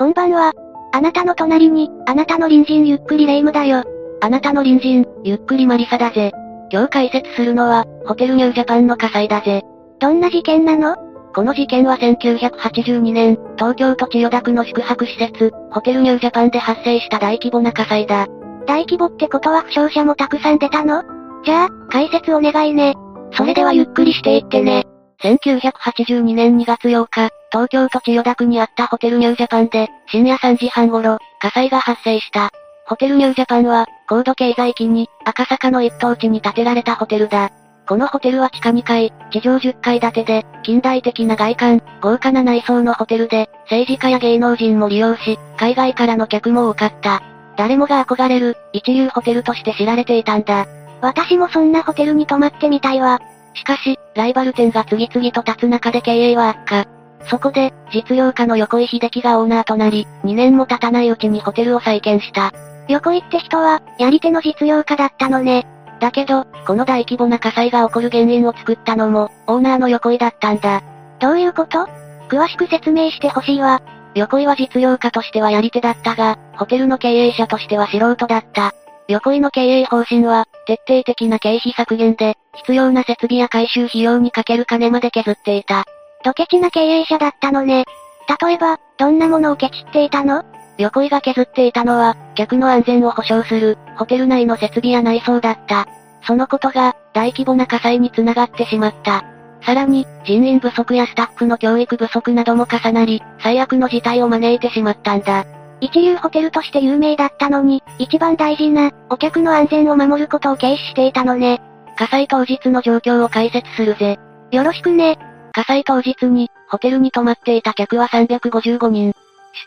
こんばんは。あなたの隣に、あなたの隣人ゆっくりレ夢ムだよ。あなたの隣人、ゆっくりマリサだぜ。今日解説するのは、ホテルニュージャパンの火災だぜ。どんな事件なの？この事件は1982年、東京都千代田区の宿泊施設、ホテルニュージャパンで発生した大規模な火災だ。大規模ってことは負傷者もたくさん出たの？じゃあ、解説お願いね。それではゆっくりしていってね。1982年2月8日、東京都千代田区にあったホテルニュージャパンで、深夜3時半頃、火災が発生した。ホテルニュージャパンは、高度経済期に、赤坂の一等地に建てられたホテルだ。このホテルは地下2階、地上10階建てで、近代的な外観、豪華な内装のホテルで、政治家や芸能人も利用し、海外からの客も多かった。誰もが憧れる、一流ホテルとして知られていたんだ。私もそんなホテルに泊まってみたいわ。しかし、ライバル店が次々と立つ中で経営は悪化。そこで、実業家の横井秀樹がオーナーとなり、2年も経たないうちにホテルを再建した。横井って人は、やり手の実業家だったのね。だけど、この大規模な火災が起こる原因を作ったのも、オーナーの横井だったんだ。どういうこと？詳しく説明してほしいわ。横井は実業家としてはやり手だったが、ホテルの経営者としては素人だった。横井の経営方針は、徹底的な経費削減で、必要な設備や回収費用にかける金まで削っていた。ドケチな経営者だったのね。例えば、どんなものをケチっていたの？横井が削っていたのは、客の安全を保障する、ホテル内の設備や内装だった。そのことが、大規模な火災につながってしまった。さらに、人員不足やスタッフの教育不足なども重なり、最悪の事態を招いてしまったんだ。一流ホテルとして有名だったのに、一番大事な、お客の安全を守ることを軽視していたのね。火災当日の状況を解説するぜ。よろしくね。火災当日に、ホテルに泊まっていた客は355人。出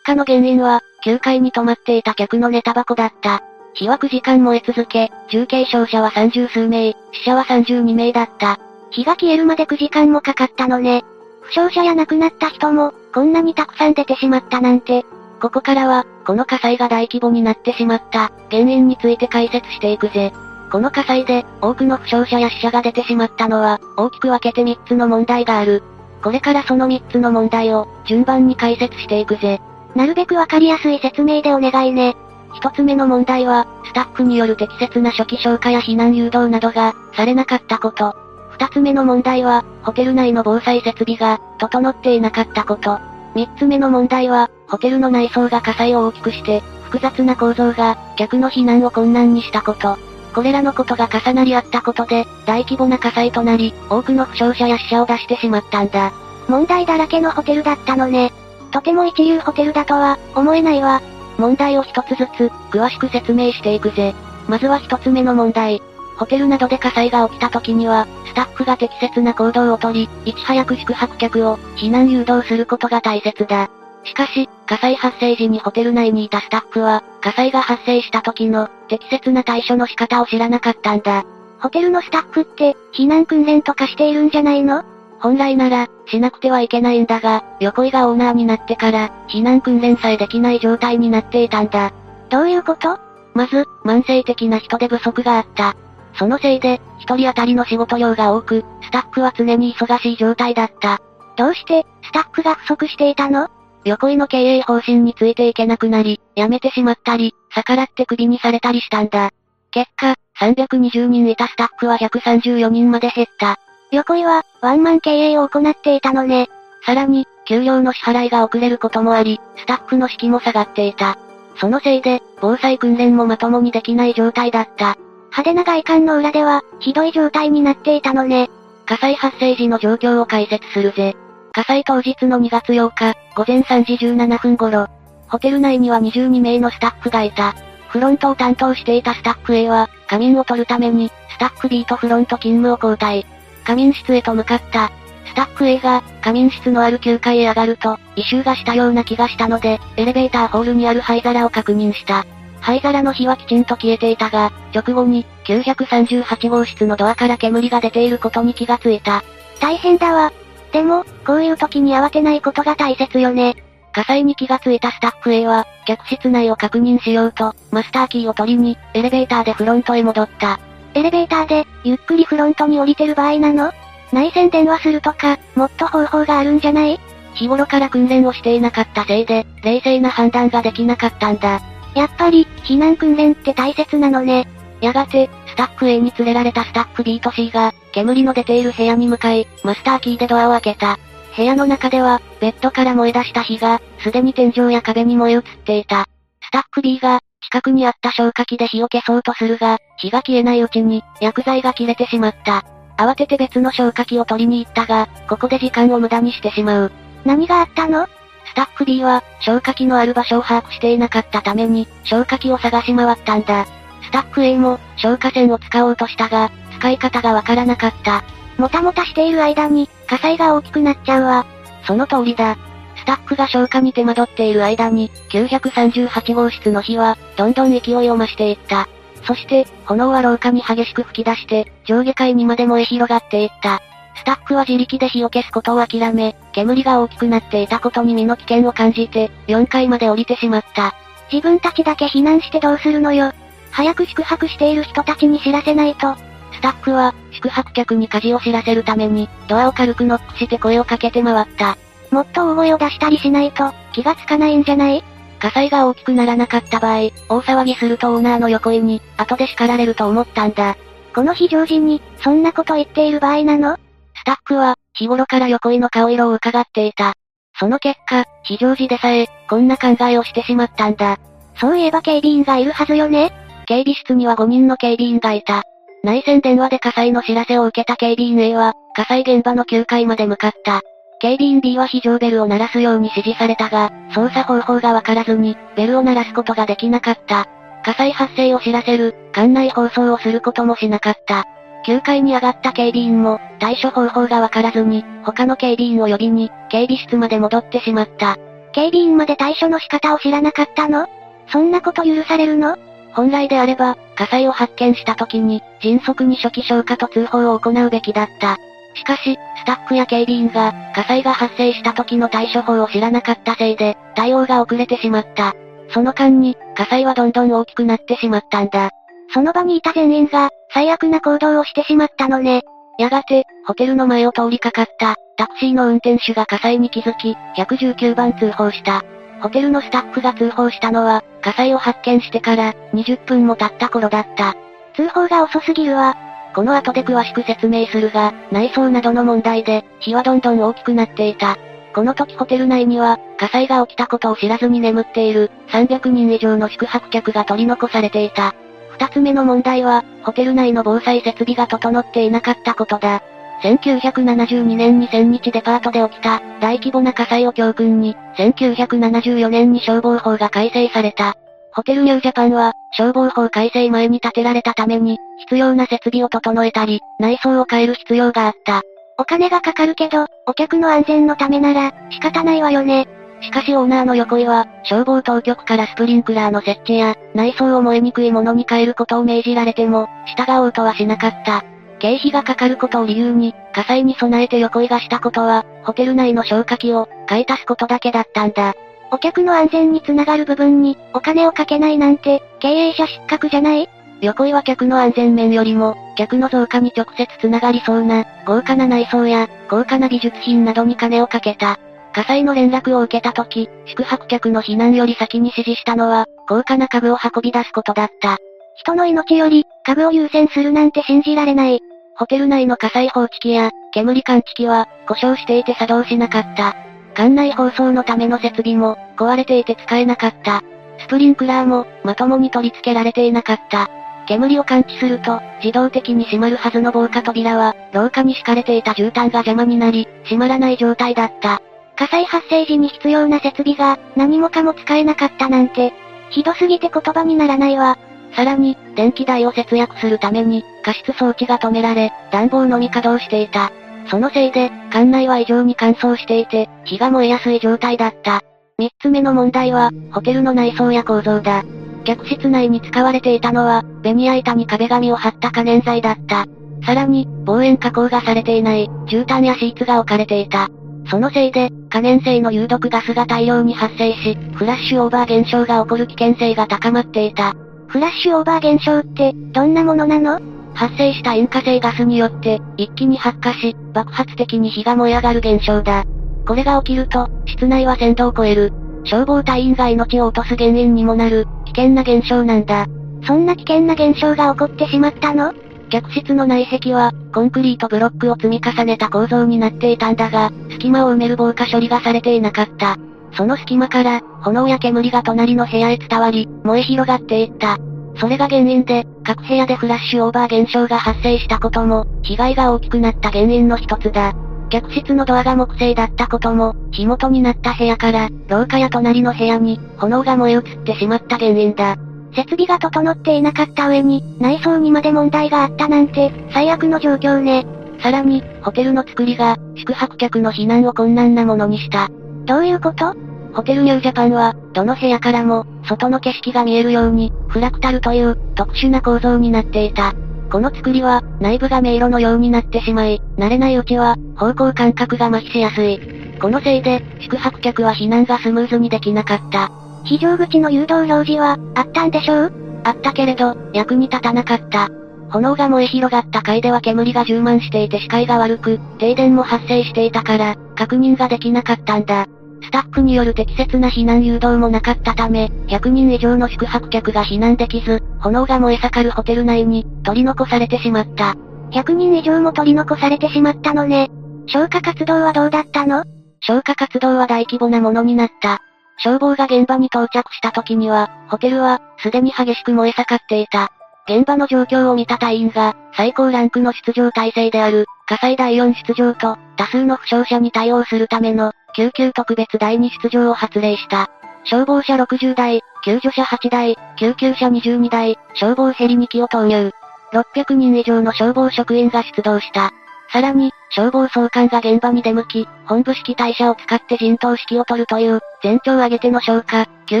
火の原因は、9階に泊まっていた客の寝タバコだった。火は9時間燃え続け、重軽傷者は30数名、死者は32名だった。火が消えるまで9時間もかかったのね。負傷者や亡くなった人も、こんなにたくさん出てしまったなんて。ここからは、この火災が大規模になってしまった、原因について解説していくぜ。この火災で、多くの負傷者や死者が出てしまったのは、大きく分けて3つの問題がある。これからその3つの問題を、順番に解説していくぜ。なるべくわかりやすい説明でお願いね。一つ目の問題は、スタッフによる適切な初期消火や避難誘導などが、されなかったこと。二つ目の問題は、ホテル内の防災設備が、整っていなかったこと。三つ目の問題は、ホテルの内装が火災を大きくして、複雑な構造が、客の避難を困難にしたこと。これらのことが重なり合ったことで、大規模な火災となり、多くの負傷者や死者を出してしまったんだ。問題だらけのホテルだったのね。とても一流ホテルだとは、思えないわ。問題を一つずつ、詳しく説明していくぜ。まずは一つ目の問題。ホテルなどで火災が起きた時には、スタッフが適切な行動をとり、いち早く宿泊客を、避難誘導することが大切だ。しかし、火災発生時にホテル内にいたスタッフは、火災が発生した時の、適切な対処の仕方を知らなかったんだ。ホテルのスタッフって、避難訓練とかしているんじゃないの？本来なら、しなくてはいけないんだが、横井がオーナーになってから、避難訓練さえできない状態になっていたんだ。どういうこと？まず、慢性的な人手不足があった。そのせいで、一人当たりの仕事量が多く、スタッフは常に忙しい状態だった。どうして、スタッフが不足していたの？横井の経営方針についていけなくなり、辞めてしまったり、逆らってクビにされたりしたんだ。結果、320人いたスタッフは134人まで減った。横井は、ワンマン経営を行っていたのね。さらに、給料の支払いが遅れることもあり、スタッフの士気も下がっていた。そのせいで、防災訓練もまともにできない状態だった。派手な外観の裏では、ひどい状態になっていたのね。火災発生時の状況を解説するぜ。火災当日の2月8日、午前3時17分頃、ホテル内には22名のスタッフがいた。フロントを担当していたスタッフ A は、仮眠を取るために、スタッフ B とフロント勤務を交代。仮眠室へと向かった。スタッフ A が、仮眠室のある9階へ上がると、異臭がしたような気がしたので、エレベーターホールにある灰皿を確認した。灰皿の火はきちんと消えていたが、直後に、938号室のドアから煙が出ていることに気がついた。大変だわ。でも、こういう時に慌てないことが大切よね。火災に気がついたスタッフ A は、客室内を確認しようと、マスターキーを取りに、エレベーターでフロントへ戻った。エレベーターで、ゆっくりフロントに降りてる場合なの？内線電話するとか、もっと方法があるんじゃない？日頃から訓練をしていなかったせいで、冷静な判断ができなかったんだ。やっぱり、避難訓練って大切なのね。やがて、スタッフ A に連れられたスタッフ B と C が、煙の出ている部屋に向かい、マスターキーでドアを開けた。部屋の中では、ベッドから燃え出した火が、すでに天井や壁に燃え移っていた。スタッフ B が、近くにあった消火器で火を消そうとするが、火が消えないうちに、薬剤が切れてしまった。慌てて別の消火器を取りに行ったが、ここで時間を無駄にしてしまう。何があったの？スタッフ B は、消火器のある場所を把握していなかったために、消火器を探し回ったんだ。スタッフ A も、消火栓を使おうとしたが、使い方がわからなかった。もたもたしている間に、火災が大きくなっちゃうわ。その通りだ。スタッフが消火に手間取っている間に、938号室の火は、どんどん勢いを増していった。そして、炎は廊下に激しく吹き出して、上下階にまで燃え広がっていった。スタッフは自力で火を消すことを諦め、煙が大きくなっていたことに身の危険を感じて、4階まで降りてしまった。自分たちだけ避難してどうするのよ。早く宿泊している人たちに知らせないと。スタッフは、宿泊客に火事を知らせるために、ドアを軽くノックして声をかけて回った。もっと大声を出したりしないと、気がつかないんじゃない？火災が大きくならなかった場合、大騒ぎするとオーナーの横井に、後で叱られると思ったんだ。この非常時に、そんなこと言っている場合なの？スタッフは、日頃から横井の顔色を伺っていた。その結果、非常時でさえ、こんな考えをしてしまったんだ。そういえば警備員がいるはずよね警備室には5人の警備員がいた。内線電話で火災の知らせを受けた警備員 A は、火災現場の9階まで向かった。警備員 B は非常ベルを鳴らすように指示されたが、操作方法がわからずに、ベルを鳴らすことができなかった。火災発生を知らせる、館内放送をすることもしなかった。9階に上がった警備員も、対処方法がわからずに、他の警備員を呼びに、警備室まで戻ってしまった。警備員まで対処の仕方を知らなかったの？そんなこと許されるの？本来であれば、火災を発見した時に、迅速に初期消火と通報を行うべきだった。しかし、スタッフや警備員が、火災が発生した時の対処法を知らなかったせいで、対応が遅れてしまった。その間に、火災はどんどん大きくなってしまったんだ。その場にいた全員が、最悪な行動をしてしまったのね。やがて、ホテルの前を通りかかった、タクシーの運転手が火災に気づき、119番通報した。ホテルのスタッフが通報したのは、火災を発見してから、20分も経った頃だった。通報が遅すぎるわ。この後で詳しく説明するが、内装などの問題で、火はどんどん大きくなっていた。この時ホテル内には、火災が起きたことを知らずに眠っている、300人以上の宿泊客が取り残されていた。二つ目の問題は、ホテル内の防災設備が整っていなかったことだ。1972年に千日デパートで起きた、大規模な火災を教訓に、1974年に消防法が改正された。ホテルニュージャパンは、消防法改正前に建てられたために、必要な設備を整えたり、内装を変える必要があった。お金がかかるけど、お客の安全のためなら、仕方ないわよね。しかしオーナーの横井は、消防当局からスプリンクラーの設置や、内装を燃えにくいものに変えることを命じられても、従おうとはしなかった。経費がかかることを理由に、火災に備えて横井がしたことは、ホテル内の消火器を、買い足すことだけだったんだ。お客の安全につながる部分に、お金をかけないなんて、経営者失格じゃない？横井は客の安全面よりも、客の増加に直接つながりそうな、豪華な内装や、高価な美術品などに金をかけた。火災の連絡を受けた時、宿泊客の避難より先に指示したのは、高価な家具を運び出すことだった。人の命より、家具を優先するなんて信じられない。ホテル内の火災報知器や、煙感知器は、故障していて作動しなかった。館内放送のための設備も、壊れていて使えなかった。スプリンクラーも、まともに取り付けられていなかった。煙を感知すると、自動的に閉まるはずの防火扉は、廊下に敷かれていた絨毯が邪魔になり、閉まらない状態だった。火災発生時に必要な設備が、何もかも使えなかったなんて、ひどすぎて言葉にならないわ。さらに、電気代を節約するために、加湿装置が止められ、暖房のみ稼働していた。そのせいで、館内は異常に乾燥していて、火が燃えやすい状態だった。三つ目の問題は、ホテルの内装や構造だ。客室内に使われていたのは、ベニヤ板に壁紙を貼った可燃剤だった。さらに、防煙加工がされていない、絨毯やシーツが置かれていた。そのせいで、可燃性の有毒ガスが大量に発生し、フラッシュオーバー現象が起こる危険性が高まっていた。フラッシュオーバー現象って、どんなものなの？発生した引火性ガスによって、一気に発火し、爆発的に火が燃え上がる現象だ。これが起きると、室内は1000度を超える。消防隊員が命を落とす原因にもなる、危険な現象なんだ。そんな危険な現象が起こってしまったの？客室の内壁は、コンクリートブロックを積み重ねた構造になっていたんだが、隙間を埋める防火処理がされていなかった。その隙間から、炎や煙が隣の部屋へ伝わり、燃え広がっていった。それが原因で、各部屋でフラッシュオーバー現象が発生したことも、被害が大きくなった原因の一つだ。客室のドアが木製だったことも、火元になった部屋から、廊下や隣の部屋に、炎が燃え移ってしまった原因だ。設備が整っていなかった上に、内装にまで問題があったなんて、最悪の状況ね。さらに、ホテルの作りが、宿泊客の避難を困難なものにした。どういうこと？ホテルニュージャパンは、どの部屋からも、外の景色が見えるように、フラクタルという、特殊な構造になっていた。この作りは、内部が迷路のようになってしまい、慣れないうちは、方向感覚が麻痺しやすい。このせいで、宿泊客は避難がスムーズにできなかった。非常口の誘導表示は、あったんでしょう？あったけれど、役に立たなかった。炎が燃え広がった階では煙が充満していて視界が悪く、停電も発生していたから、確認ができなかったんだ。スタッフによる適切な避難誘導もなかったため、100人以上の宿泊客が避難できず、炎が燃え盛るホテル内に、取り残されてしまった。100人以上も取り残されてしまったのね。消火活動はどうだったの？消火活動は大規模なものになった。消防が現場に到着した時には、ホテルは、すでに激しく燃え盛っていた。現場の状況を見た隊員が、最高ランクの出場体制である、火災第4出場と、多数の負傷者に対応するための、救急特別第2出場を発令した。消防車60台、救助車8台、救急車22台、消防ヘリ2機を投入。600人以上の消防職員が出動した。さらに、消防総監が現場に出向き、本部式隊車を使って陣頭指揮を取るという、全長を挙げての消火、救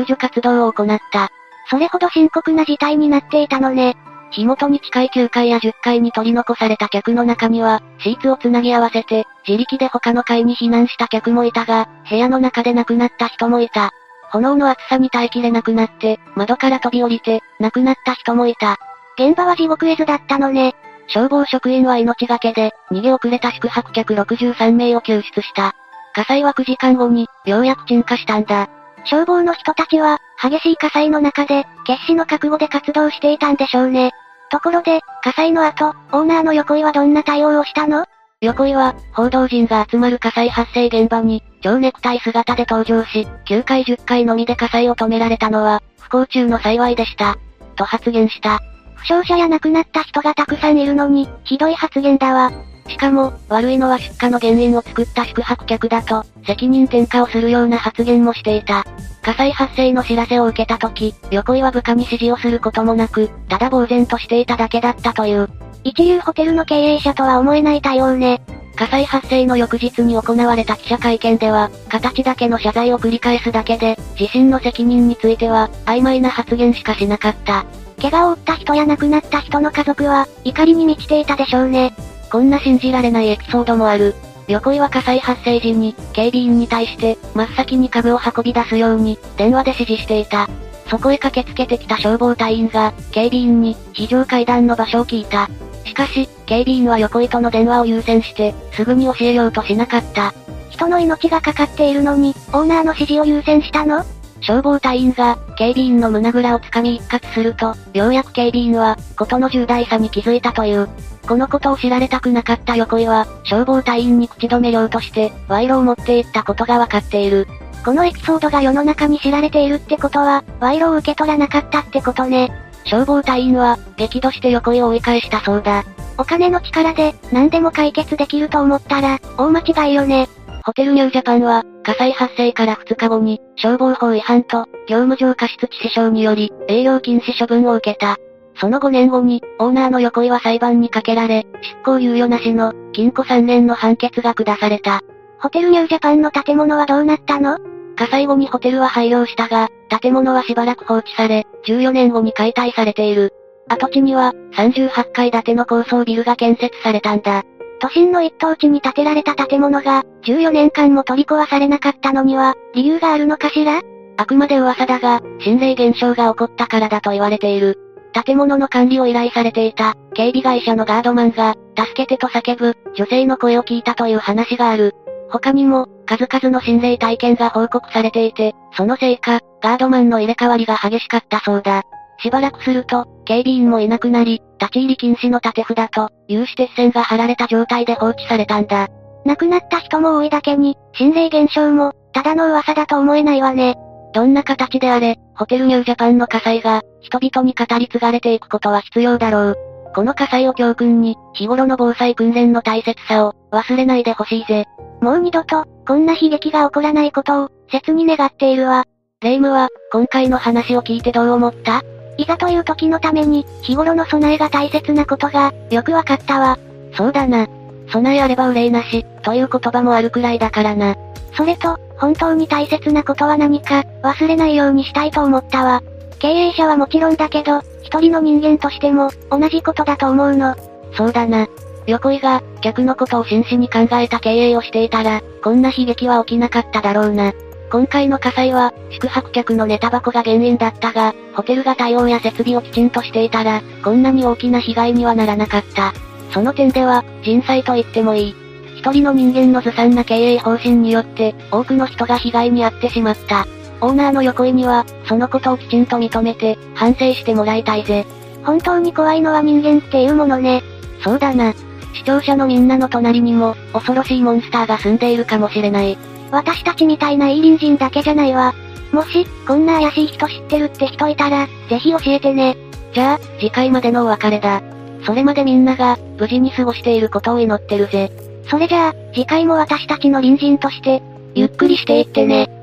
助活動を行った。それほど深刻な事態になっていたのね。火元に近い9階や10階に取り残された客の中には、シーツをつなぎ合わせて、自力で他の階に避難した客もいたが、部屋の中で亡くなった人もいた。炎の熱さに耐えきれなくなって、窓から飛び降りて、亡くなった人もいた。現場は地獄絵図だったのね。消防職員は命がけで、逃げ遅れた宿泊客63名を救出した。火災は9時間後に、ようやく鎮火したんだ。消防の人たちは、激しい火災の中で、決死の覚悟で活動していたんでしょうね。ところで、火災の後、オーナーの横井はどんな対応をしたの？横井は、報道陣が集まる火災発生現場に、蝶ネクタイ姿で登場し、9回10回のみで火災を止められたのは、不幸中の幸いでした。と発言した。負傷者や亡くなった人がたくさんいるのに、ひどい発言だわ。しかも、悪いのは出火の原因を作った宿泊客だと、責任転嫁をするような発言もしていた。火災発生の知らせを受けた時、横井は部下に指示をすることもなく、ただ呆然としていただけだったという。一流ホテルの経営者とは思えない対応ね。火災発生の翌日に行われた記者会見では、形だけの謝罪を繰り返すだけで、自身の責任については、曖昧な発言しかしなかった。怪我を負った人や亡くなった人の家族は、怒りに満ちていたでしょうね。こんな信じられないエピソードもある。横井は火災発生時に、警備員に対して、真っ先に家具を運び出すように、電話で指示していた。そこへ駆けつけてきた消防隊員が、警備員に、非常階段の場所を聞いた。しかし、警備員は横井との電話を優先して、すぐに教えようとしなかった。人の命がかかっているのに、オーナーの指示を優先したの？消防隊員が、警備員の胸ぐらをつかみ一括すると、ようやく警備員は、ことの重大さに気づいたという。このことを知られたくなかった横井は、消防隊員に口止め料として、賄賂を持っていったことがわかっている。このエピソードが世の中に知られているってことは、賄賂を受け取らなかったってことね。消防隊員は、激怒して横井を追い返したそうだ。お金の力で、何でも解決できると思ったら、大間違いよね。ホテルニュージャパンは、火災発生から2日後に、消防法違反と、業務上過失致死傷により、営業禁止処分を受けた。その5年後に、オーナーの横井は裁判にかけられ、執行猶予なしの、禁錮3年の判決が下された。ホテルニュージャパンの建物はどうなったの？火災後にホテルは廃業したが、建物はしばらく放置され、14年後に解体されている。跡地には、38階建ての高層ビルが建設されたんだ。都心の一等地に建てられた建物が、14年間も取り壊されなかったのには、理由があるのかしら？あくまで噂だが、心霊現象が起こったからだと言われている。建物の管理を依頼されていた、警備会社のガードマンが、助けてと叫ぶ、女性の声を聞いたという話がある。他にも、数々の心霊体験が報告されていて、そのせいか、ガードマンの入れ替わりが激しかったそうだ。しばらくすると、警備員もいなくなり、立ち入り禁止の縦札と、有刺鉄線が貼られた状態で放置されたんだ。亡くなった人も多いだけに、心霊現象も、ただの噂だと思えないわね。どんな形であれ、ホテルニュージャパンの火災が、人々に語り継がれていくことは必要だろう。この火災を教訓に、日頃の防災訓練の大切さを、忘れないでほしいぜ。もう二度と、こんな悲劇が起こらないことを、切に願っているわ。レイムは、今回の話を聞いてどう思った？いざという時のために、日頃の備えが大切なことが、よくわかったわ。そうだな。備えあれば憂いなし、という言葉もあるくらいだからな。それと、本当に大切なことは何か、忘れないようにしたいと思ったわ。経営者はもちろんだけど、一人の人間としても、同じことだと思うの。そうだな。横井が、客のことを真摯に考えた経営をしていたら、こんな悲劇は起きなかっただろうな。今回の火災は、宿泊客のネタ箱が原因だったが、ホテルが対応や設備をきちんとしていたら、こんなに大きな被害にはならなかった。その点では、人災と言ってもいい。一人の人間のずさんな経営方針によって、多くの人が被害に遭ってしまった。オーナーの横井には、そのことをきちんと認めて、反省してもらいたいぜ。本当に怖いのは人間っていうものね。そうだな。視聴者のみんなの隣にも、恐ろしいモンスターが住んでいるかもしれない。私たちみたいないい隣人だけじゃないわ。もし、こんな怪しい人知ってるって人いたら、ぜひ教えてね。じゃあ、次回までのお別れだ。それまでみんなが、無事に過ごしていることを祈ってるぜ。それじゃあ、次回も私たちの隣人として、ゆっくりしていってね。